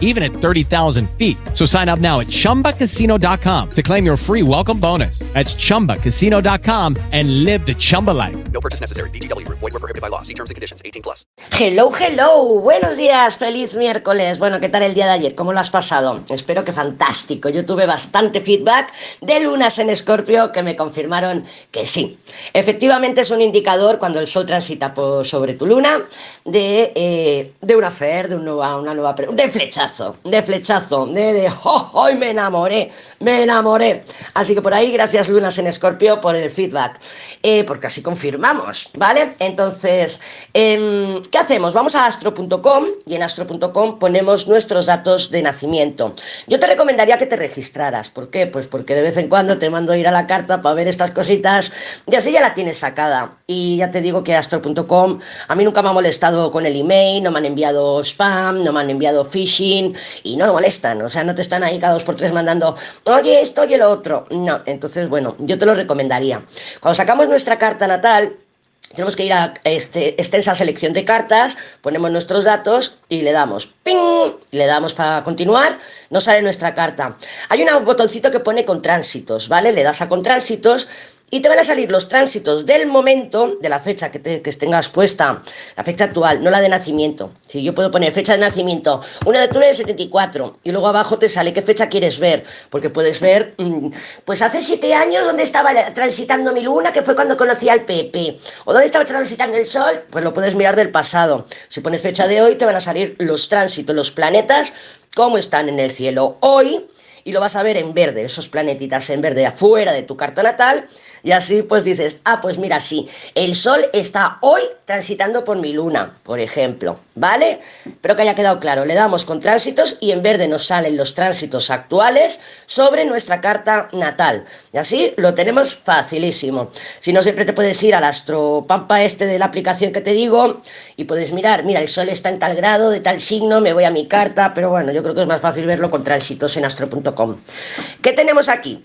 even at 30,000 feet. So sign up now at chumbacasino.com to claim your free welcome bonus. That's chumbacasino.com and live the Chumba life. No purchase necessary. VGW Group. Void were prohibited by law. See terms and conditions. 18 plus. Hello, hello, buenos días, feliz miércoles. Bueno, ¿qué tal el día de ayer? ¿Cómo lo has pasado? Espero que fantástico. Yo tuve bastante feedback de lunas en Escorpio que me confirmaron que sí. Efectivamente es un indicador cuando el sol transita por sobre tu luna de, eh, de una fer, de un nueva, una nueva, de de flechazo, de, de, ¡oh, hoy me enamoré, me enamoré! Así que por ahí, gracias lunas en Escorpio por el feedback, Eh, porque así confirmamos, ¿vale? Entonces, em, ¿qué hacemos? Vamos a astro.com y en astro.com ponemos nuestros datos de nacimiento. Yo te recomendaría que te registraras. ¿Por qué? Pues porque de vez en cuando te mando a ir a la carta para ver estas cositas y así ya la tienes sacada. Y ya te digo que astro.com a mí nunca me ha molestado con el email, no me han enviado spam, no me han enviado phishing y no molestan. O sea, no te están ahí cada dos por tres mandando, oye, esto, oye, lo otro. No, entonces, bueno, yo te lo recomendaría. Cuando sacamos nuestra carta natal, tenemos que ir a este, extensa selección de cartas, ponemos nuestros datos y le damos ¡ping! Le damos para continuar, nos sale nuestra carta. Hay un botoncito que pone con tránsitos, ¿vale? Le das a con tránsitos y te van a salir los tránsitos del momento, de la fecha que, te, tengas puesta, la fecha actual, no la de nacimiento. Si yo puedo poner fecha de nacimiento, 1 de octubre del 74, y luego abajo te sale qué fecha quieres ver, porque puedes ver, mm, pues hace siete años donde estaba transitando mi luna, que fue cuando conocí al Pepe, o dónde estaba transitando el Sol, pues lo puedes mirar del pasado. Si pones fecha de hoy, te van a salir los tránsitos, los planetas, cómo están en el cielo hoy, y lo vas a ver en verde, esos planetitas en verde afuera de tu carta natal, y así pues dices, ah, pues mira, sí, el Sol está hoy transitando por mi luna, por ejemplo, ¿vale? Pero que haya quedado claro, le damos con tránsitos y en verde nos salen los tránsitos actuales sobre nuestra carta natal, y así lo tenemos facilísimo. Si no, siempre te puedes ir al astropampa este de la aplicación que te digo y puedes mirar, mira, el Sol está en tal grado, de tal signo, me voy a mi carta, pero bueno, yo creo que es más fácil verlo con tránsitos en astro.com. ¿Qué tenemos aquí?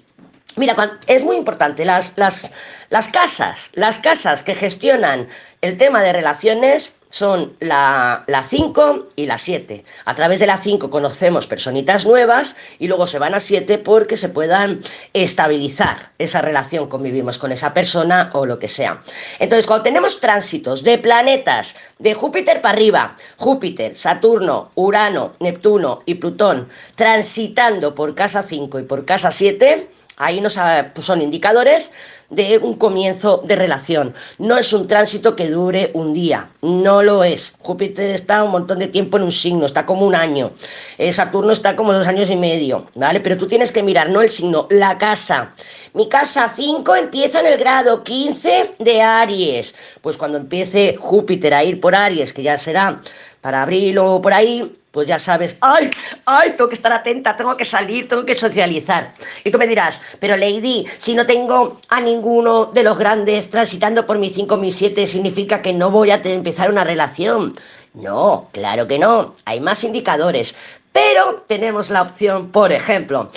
Mira, es muy importante, las, las, las casas, las casas que gestionan el tema de relaciones son la 5 y la 7. A través de la 5 conocemos personitas nuevas y luego se van a 7 porque se puedan estabilizar esa relación, convivimos con esa persona o lo que sea. Entonces, cuando tenemos tránsitos de planetas de Júpiter para arriba, Júpiter, Saturno, Urano, Neptuno y Plutón transitando por casa 5 y por casa 7, Ahí nos pues son indicadores de un comienzo de relación. No es un tránsito que dure un día, no lo es. Júpiter está un montón de tiempo en un signo, está como un año. Eh, Saturno está como dos años y medio, ¿vale? Pero tú tienes que mirar, no el signo, la casa. Mi casa 5 empieza en el grado 15 de Aries. Pues cuando empiece Júpiter a ir por Aries, que ya será para abril o por ahí, pues ya sabes, ay, ay, tengo que estar atenta, tengo que salir, tengo que socializar. Y tú me dirás, pero Lady, si no tengo a ninguno de los grandes transitando por mi 5, mi 7, significa que no voy a empezar una relación. No, claro que no, hay más indicadores, pero tenemos la opción, por ejemplo,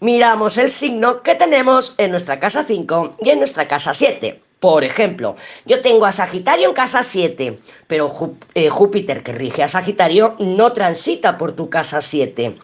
miramos el signo que tenemos en nuestra casa 5 y en nuestra casa 7. Por ejemplo, yo tengo a Sagitario en casa 7, pero eh, Júpiter que rige a Sagitario no transita por tu casa 7.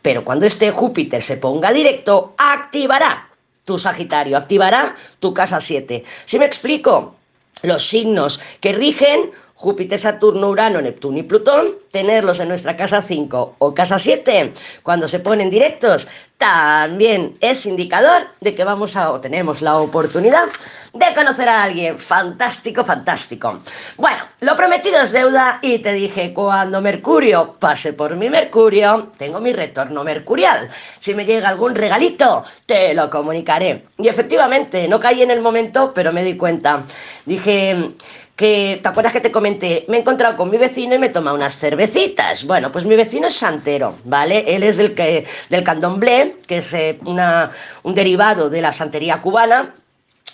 Pero cuando este Júpiter se ponga directo, activará tu Sagitario, activará tu casa 7. ¿Sí me explico? Los signos que rigen Júpiter, Saturno, Urano, Neptuno y Plutón, tenerlos en nuestra casa 5 o casa 7, cuando se ponen directos, también es indicador de que vamos a o tenemos la oportunidad de conocer a alguien. Fantástico, fantástico. Bueno, lo prometido es deuda y te dije, cuando Mercurio pase por mi Mercurio, tengo mi retorno mercurial. Si me llega algún regalito, te lo comunicaré. Y efectivamente, no caí en el momento, pero me di cuenta. Dije que, ¿te acuerdas que te comenté? Me he encontrado con mi vecino y me toma unas cervecitas. Bueno, pues mi vecino es santero, ¿vale? Él es del, que, del candomblé, que es eh, un derivado de la santería cubana,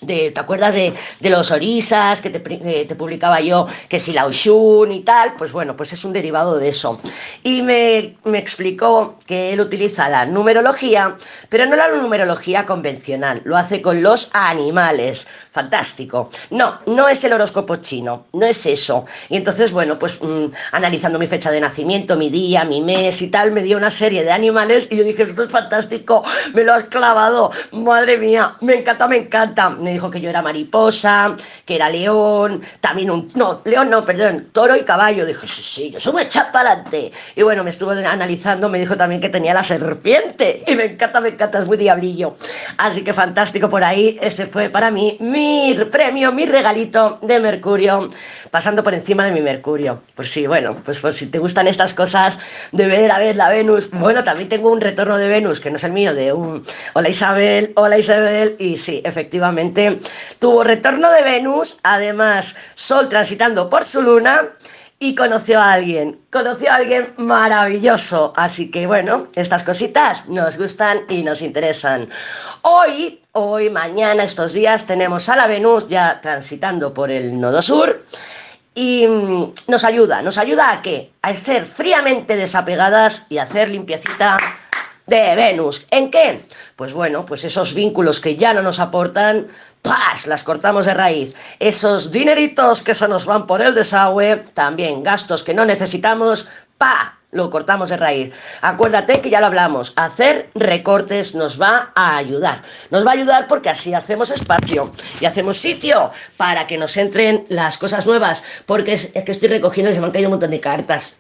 de, ¿te acuerdas de, de los orisas que te, te, publicaba yo, que si la Oshun y tal? Pues bueno, pues es un derivado de eso. Y me, me, explicó que él utiliza la numerología, pero no la numerología convencional, lo hace con los animales. Fantástico. No, no es el horóscopo chino, no es eso. Y entonces, bueno, pues mmm, analizando mi fecha de nacimiento, mi día, mi mes y tal, me dio una serie de animales y yo dije, esto es fantástico, me lo has clavado, madre mía, me encanta, me encanta me dijo que yo era mariposa, que era león, también un... No, león no, perdón, toro y caballo. Dije, sí, sí, yo soy muy adelante. Y bueno, me estuvo analizando, me dijo también que tenía la serpiente. Y me encanta, me encanta, es muy diablillo. Así que fantástico por ahí. Ese fue para mí mi premio, mi regalito de Mercurio, pasando por encima de mi Mercurio. Pues sí, bueno, pues, pues si te gustan estas cosas de ver a ver la Venus. Bueno, también tengo un retorno de Venus, que no es el mío, de un... Hola Isabel, hola Isabel. Y sí, efectivamente tuvo retorno de Venus, además Sol transitando por su luna y conoció a alguien, conoció a alguien maravilloso. Así que bueno, estas cositas nos gustan y nos interesan. Hoy, hoy, mañana, estos días tenemos a la Venus ya transitando por el nodo sur y mm, nos ayuda, nos ayuda a qué? A ser fríamente desapegadas y hacer limpiecita de Venus. ¿En qué? Pues bueno, pues esos vínculos que ya no nos aportan, ¡pas! Las cortamos de raíz. Esos dineritos que se nos van por el desagüe, también gastos que no necesitamos, ¡pa! Lo cortamos de raíz. Acuérdate que ya lo hablamos. Hacer recortes nos va a ayudar. Nos va a ayudar porque así hacemos espacio y hacemos sitio para que nos entren las cosas nuevas. Porque es, que estoy recogiendo y se me han caído un montón de cartas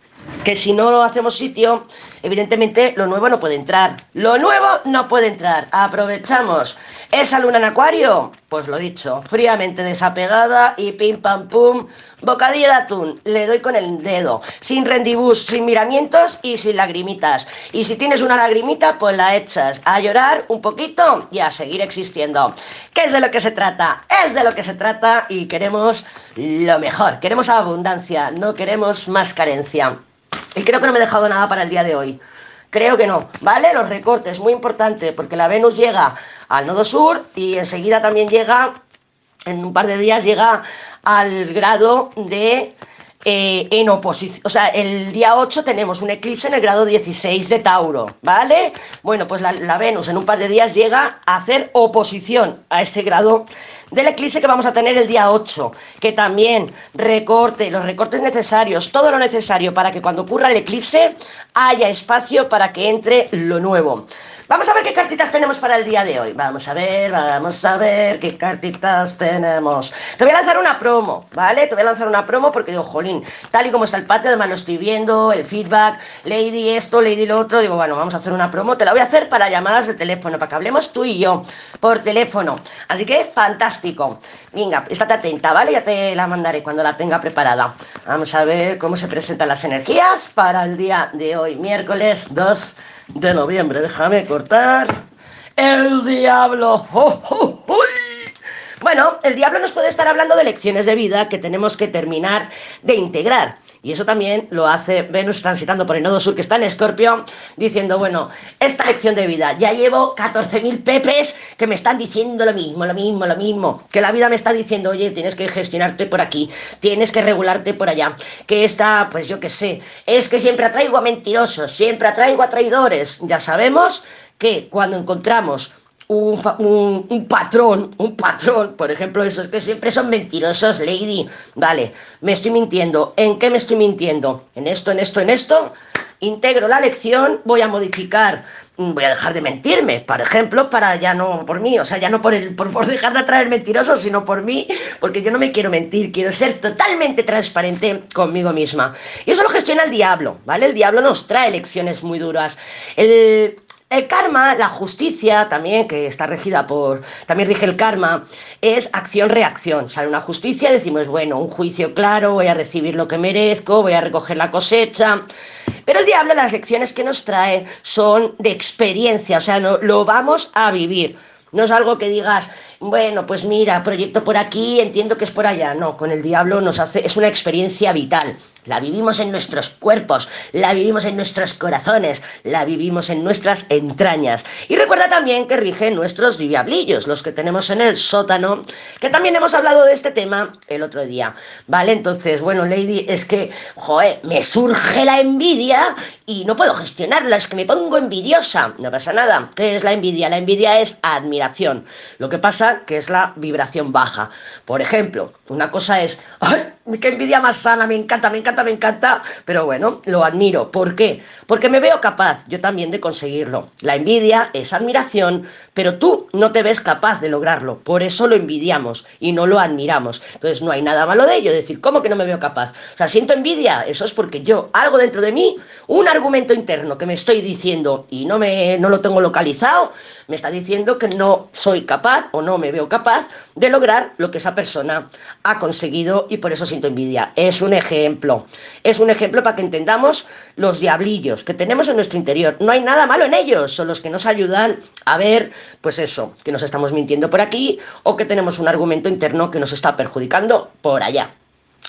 que si no hacemos sitio, evidentemente lo nuevo no puede entrar. Lo nuevo no puede entrar. Aprovechamos esa luna en acuario, pues lo dicho, fríamente desapegada y pim pam pum, bocadillo de atún, le doy con el dedo, sin rendibus, sin miramientos y sin lagrimitas. Y si tienes una lagrimita, pues la echas a llorar un poquito y a seguir existiendo. ¿Qué es de lo que se trata? Es de lo que se trata y queremos lo mejor, queremos abundancia, no queremos más carencia. Y creo que no me he dejado nada para el día de hoy. Creo que no, ¿vale? Los recortes, muy importante, porque la Venus llega al nodo sur y enseguida también llega, en un par de días llega al grado de eh, en oposición, o sea, el día 8 tenemos un eclipse en el grado 16 de Tauro, ¿vale? Bueno, pues la, la, Venus en un par de días llega a hacer oposición a ese grado del eclipse que vamos a tener el día 8, que también recorte, los recortes necesarios, todo lo necesario para que cuando ocurra el eclipse haya espacio para que entre lo nuevo. Vamos a ver qué cartitas tenemos para el día de hoy. Vamos a ver, vamos a ver qué cartitas tenemos. Te voy a lanzar una promo, ¿vale? Te voy a lanzar una promo porque digo, jolín, tal y como está el patio, además lo estoy viendo, el feedback, Lady esto, Lady lo otro. Digo, bueno, vamos a hacer una promo. Te la voy a hacer para llamadas de teléfono, para que hablemos tú y yo por teléfono. Así que, Venga, estate atenta, ¿vale? Ya te la mandaré cuando la tenga preparada. Vamos a ver cómo se presentan las energías para el día de hoy, miércoles 2 de noviembre. Déjame cortar. El diablo. Bueno, el diablo nos puede estar hablando de lecciones de vida que tenemos que terminar de integrar. Y eso también lo hace Venus transitando por el nodo sur que está en Escorpio, diciendo, bueno, esta lección de vida, ya llevo 14.000 pepes que me están diciendo lo mismo, lo mismo, lo mismo. Que la vida me está diciendo, oye, tienes que gestionarte por aquí, tienes que regularte por allá. Que esta, pues yo qué sé, es que siempre atraigo a mentirosos, siempre atraigo a traidores. Ya sabemos que cuando encontramos un, patrón, un patrón, por ejemplo, esos que siempre son mentirosos, Lady. Vale, me estoy mintiendo. ¿En qué me estoy mintiendo? ¿En esto, en esto, en esto? Integro la lección, voy a modificar, voy a dejar de mentirme, por ejemplo, para ya no por mí, o sea, ya no por, el, por, por dejar de atraer mentirosos, sino por mí, porque yo no me quiero mentir, quiero ser totalmente transparente conmigo misma. Y eso lo gestiona el diablo, ¿vale? El diablo nos trae lecciones muy duras. El el karma, la justicia también, que está regida por, también rige el karma, es acción-reacción. Sale una justicia, decimos, bueno, un juicio claro, voy a recibir lo que merezco, voy a recoger la cosecha. Pero el diablo, las lecciones que nos trae son de experiencia, o sea, no, lo vamos a vivir. No es algo que digas, bueno, pues mira, proyecto por aquí, entiendo que es por allá. No, con el diablo nos hace, es una experiencia vital. La vivimos en nuestros cuerpos, la vivimos en nuestros corazones, la vivimos en nuestras entrañas. Y recuerda también que rige nuestros diablillos, los que tenemos en el sótano, que también hemos hablado de este tema el otro día. ¿Vale? Entonces, bueno, Lady, es que, joder, me surge la envidia y no puedo gestionarla, es que me pongo envidiosa. No pasa nada. ¿Qué es la envidia? La envidia es admiración. Lo que pasa que es la vibración baja. Por ejemplo, una cosa es, ¡ay! ¡Qué envidia más sana! Me encanta, me encanta, me encanta. Pero bueno, lo admiro. ¿Por qué? Porque me veo capaz yo también de conseguirlo. La envidia es admiración, pero tú no te ves capaz de lograrlo. Por eso lo envidiamos y no lo admiramos. Entonces no hay nada malo de ello. Decir, ¿cómo que no me veo capaz? O sea, siento envidia. Eso es porque yo, algo dentro de mí, un argumento interno que me estoy diciendo y no, me, no lo tengo localizado, me está diciendo que no soy capaz o no me veo capaz de lograr lo que esa persona ha conseguido y por eso siento envidia. Es un ejemplo. Es un ejemplo para que entendamos los diablillos que tenemos en nuestro interior. No hay nada malo en ellos, son los que nos ayudan a ver, pues eso, que nos estamos mintiendo por aquí o que tenemos un argumento interno que nos está perjudicando por allá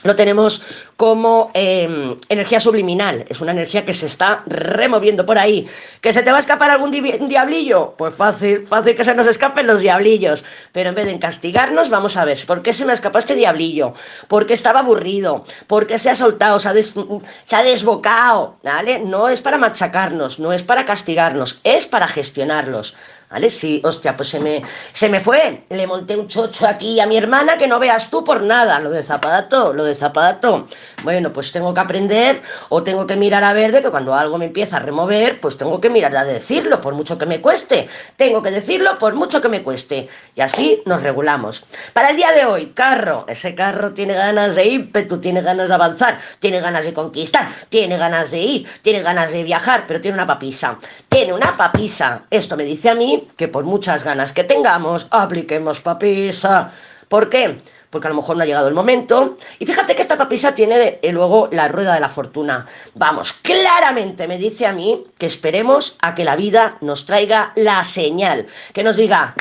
lo tenemos como eh, energía subliminal, es una energía que se está removiendo por ahí. ¿Que se te va a escapar algún diablillo? Pues fácil, fácil que se nos escapen los diablillos. Pero en vez de castigarnos, vamos a ver, ¿por qué se me escapó este diablillo? ¿Por qué estaba aburrido? ¿Por qué se ha soltado, se ha, se ha desbocado? ¿Vale? No es para machacarnos, no es para castigarnos, es para gestionarlos. ¿Vale? Sí, hostia, pues se me, se me fue. Le monté un chocho aquí a mi hermana que no veas tú por nada. Lo de Zapadato, lo de Zapadato. Bueno, pues tengo que aprender o tengo que mirar a ver de que cuando algo me empieza a remover, pues tengo que mirar a decirlo, por mucho que me cueste. Tengo que decirlo por mucho que me cueste. Y así nos regulamos. Para el día de hoy, carro. Ese carro tiene ganas de ímpetu, tiene ganas de avanzar, tiene ganas de conquistar, tiene ganas de ir, tiene ganas de viajar, pero tiene una papisa. Tiene una papisa. Esto me dice a mí que por muchas ganas que tengamos, apliquemos papisa. ¿Por qué? Porque a lo mejor no ha llegado el momento. Y fíjate que esta papisa tiene eh, luego la rueda de la fortuna. Vamos, claramente me dice a mí que esperemos a que la vida nos traiga la señal. Que nos diga,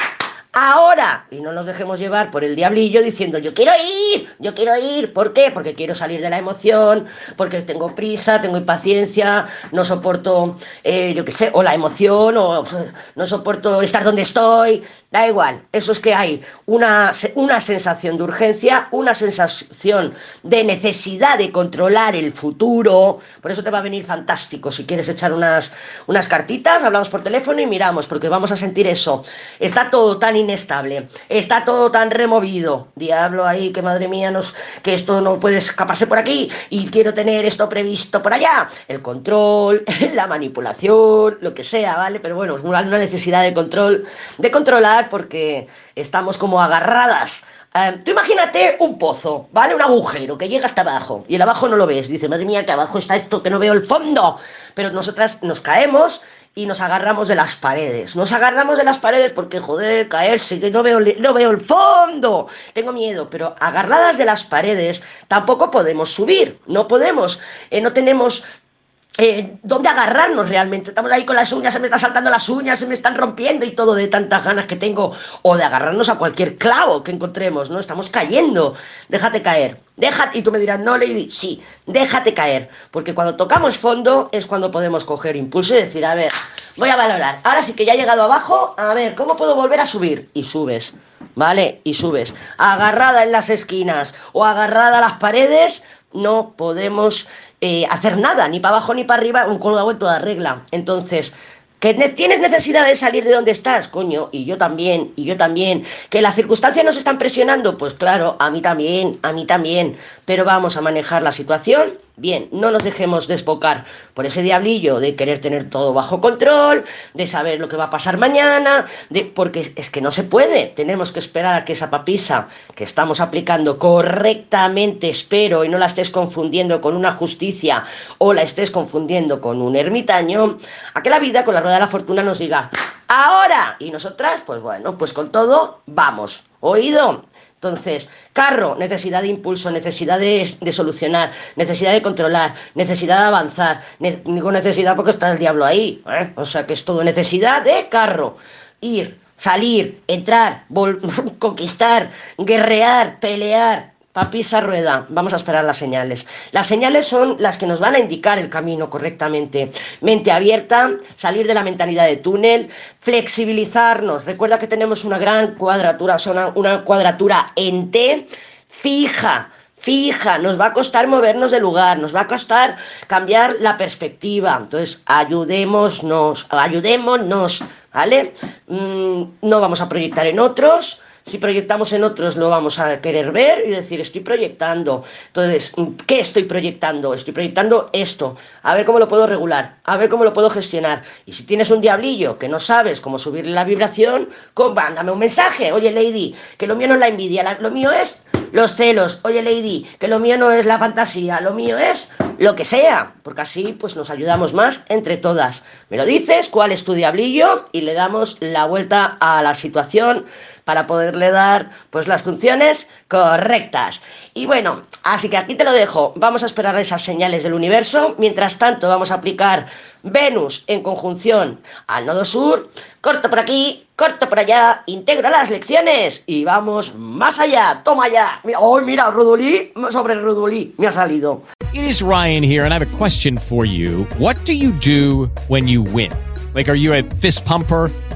ahora. Y no nos dejemos llevar por el diablillo diciendo, yo quiero ir, yo quiero ir. ¿Por qué? Porque quiero salir de la emoción, porque tengo prisa, tengo impaciencia, no soporto, eh, yo qué sé, o la emoción, o no soporto estar donde estoy. Da igual, eso es que hay una, una sensación de urgencia, una sensación de necesidad de controlar el futuro. Por eso te va a venir fantástico. Si quieres echar unas, unas cartitas, hablamos por teléfono y miramos, porque vamos a sentir eso. Está todo tan inestable, está todo tan removido. Diablo ahí, que madre mía, nos, que esto no puede escaparse por aquí y quiero tener esto previsto por allá. El control, la manipulación, lo que sea, ¿vale? Pero bueno, una necesidad de control, de controlar porque estamos como agarradas. Eh, tú imagínate un pozo, ¿vale? Un agujero que llega hasta abajo y el abajo no lo ves. Dice, madre mía, que abajo está esto, que no veo el fondo. Pero nosotras nos caemos y nos agarramos de las paredes. Nos agarramos de las paredes porque, joder, caerse, que no veo, no veo el fondo. Tengo miedo, pero agarradas de las paredes tampoco podemos subir. No podemos, eh, no tenemos eh, dónde agarrarnos realmente. Estamos ahí con las uñas, se me están saltando las uñas, se me están rompiendo y todo de tantas ganas que tengo. O de agarrarnos a cualquier clavo que encontremos, ¿no? Estamos cayendo. Déjate caer. Déjate. Y tú me dirás, no, Lady, sí, déjate caer. Porque cuando tocamos fondo es cuando podemos coger impulso y decir, a ver, voy a valorar. Ahora sí que ya he llegado abajo, a ver, ¿cómo puedo volver a subir? Y subes, ¿vale? Y subes. Agarrada en las esquinas o agarrada a las paredes, no podemos eh, hacer nada, ni para abajo ni para arriba, un colgado en toda regla. Entonces, ¿Que tienes necesidad de salir de donde estás? Coño, y yo también, y yo también. ¿Que las circunstancias nos están presionando? Pues claro, a mí también, a mí también. Pero vamos a manejar la situación Bien, no nos dejemos desbocar por ese diablillo de querer tener todo bajo control, de saber lo que va a pasar mañana, de, porque es que no se puede. Tenemos que esperar a que esa papisa que estamos aplicando correctamente, espero, y no la estés confundiendo con una justicia o la estés confundiendo con un ermitaño, a que la vida con la rueda de la fortuna nos diga, ahora, y nosotras, pues bueno, pues con todo, vamos. ¿Oído? Entonces, carro, necesidad de impulso, necesidad de, solucionar, necesidad de controlar, necesidad de avanzar. digo necesidad porque está el diablo ahí. ¿eh? O sea que es todo necesidad de carro. Ir, salir, entrar, conquistar, guerrear, pelear, papisa rueda, vamos a esperar las señales. Las señales son las que nos van a indicar el camino correctamente. Mente abierta, salir de la mentalidad de túnel, flexibilizarnos. Recuerda que tenemos una gran cuadratura, o sea, una, cuadratura en T fija fija, nos va a costar movernos de lugar, nos va a costar cambiar la perspectiva. Entonces, ayudémonos, ayudémonos, ¿vale? Mm, no vamos a proyectar en otros, si proyectamos en otros lo vamos a querer ver y decir, estoy proyectando. Entonces, ¿qué estoy proyectando? Estoy proyectando esto. A ver cómo lo puedo regular, a ver cómo lo puedo gestionar. Y si tienes un diablillo que no sabes cómo subirle la vibración, mándame un mensaje. Oye, Lady, que lo mío no es la envidia, lo mío es los celos. Oye, Lady, que lo mío no es la fantasía, lo mío es lo que sea. Porque así pues nos ayudamos más entre todas. Me lo dices, cuál es tu diablillo y le damos la vuelta a la situación para poderle dar pues las funciones correctas. Y bueno, así que aquí te lo dejo. Vamos a esperar esas señales del universo. Mientras tanto, vamos a aplicar Venus en conjunción al nodo sur. Corto por aquí, corto por allá, integra las lecciones y vamos más allá. Toma ya. Oh, mira, Rudolí, sobre Rudolí, me ha salido. It is Ryan here and I have a question for you. What do you do when you win? Like, are you a fist pumper?